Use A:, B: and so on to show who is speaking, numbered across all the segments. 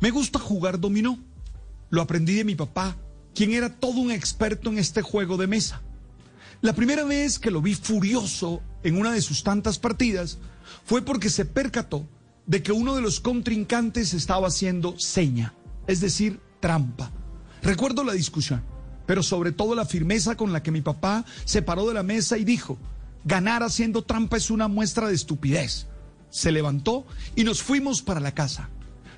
A: Me gusta jugar dominó. Lo aprendí de mi papá, quien era todo un experto en este juego de mesa. La primera vez que lo vi furioso en una de sus tantas partidas fue porque se percató de que uno de los contrincantes estaba haciendo seña, es decir, trampa. Recuerdo la discusión, pero sobre todo la firmeza con la que mi papá se paró de la mesa y dijo, ganar haciendo trampa es una muestra de estupidez. Se levantó y nos fuimos para la casa.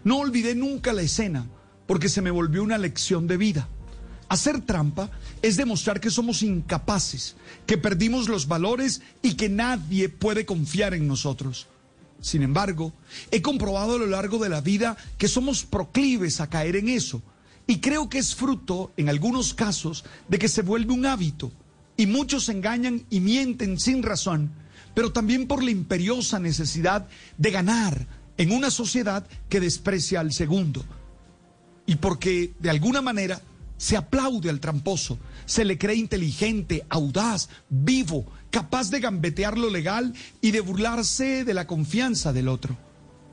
A: No olvidé nunca la escena, porque se me volvió una lección de vida. Hacer trampa es demostrar que somos incapaces, que perdimos los valores y que nadie puede confiar en nosotros. Sin embargo, he comprobado a lo largo de la vida que somos proclives a caer en eso. Y creo que es fruto, en algunos casos, de que se vuelve un hábito. Y muchos engañan y mienten sin razón, pero también por la imperiosa necesidad de ganar en una sociedad que desprecia al segundo. Y porque, de alguna manera, se aplaude al tramposo, se le cree inteligente, audaz, vivo, capaz de gambetear lo legal y de burlarse de la confianza del otro.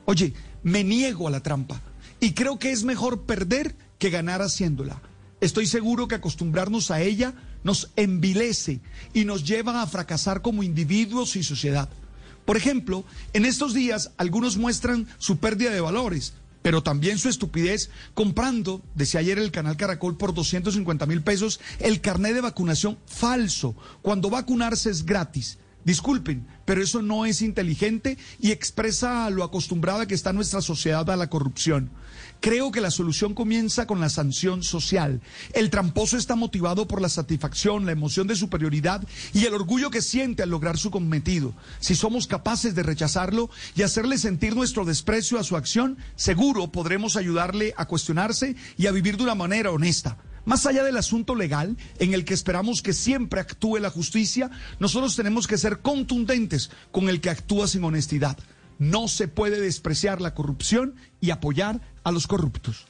A: Oye, me niego a la trampa y creo que es mejor perder que ganar haciéndola. Estoy seguro que acostumbrarnos a ella nos envilece y nos lleva a fracasar como individuos y sociedad. Por ejemplo, en estos días algunos muestran su pérdida de valores, pero también su estupidez comprando, decía ayer el canal Caracol, por 250 mil pesos el carnet de vacunación falso, cuando vacunarse es gratis. Disculpen, pero eso no es inteligente y expresa lo acostumbrada que está nuestra sociedad a la corrupción. Creo que la solución comienza con la sanción social. El tramposo está motivado por la satisfacción, la emoción de superioridad y el orgullo que siente al lograr su cometido. Si somos capaces de rechazarlo y hacerle sentir nuestro desprecio a su acción, seguro podremos ayudarle a cuestionarse y a vivir de una manera honesta. Más allá del asunto legal, en el que esperamos que siempre actúe la justicia, nosotros tenemos que ser contundentes con el que actúa sin honestidad. No se puede despreciar la corrupción y apoyar a los corruptos.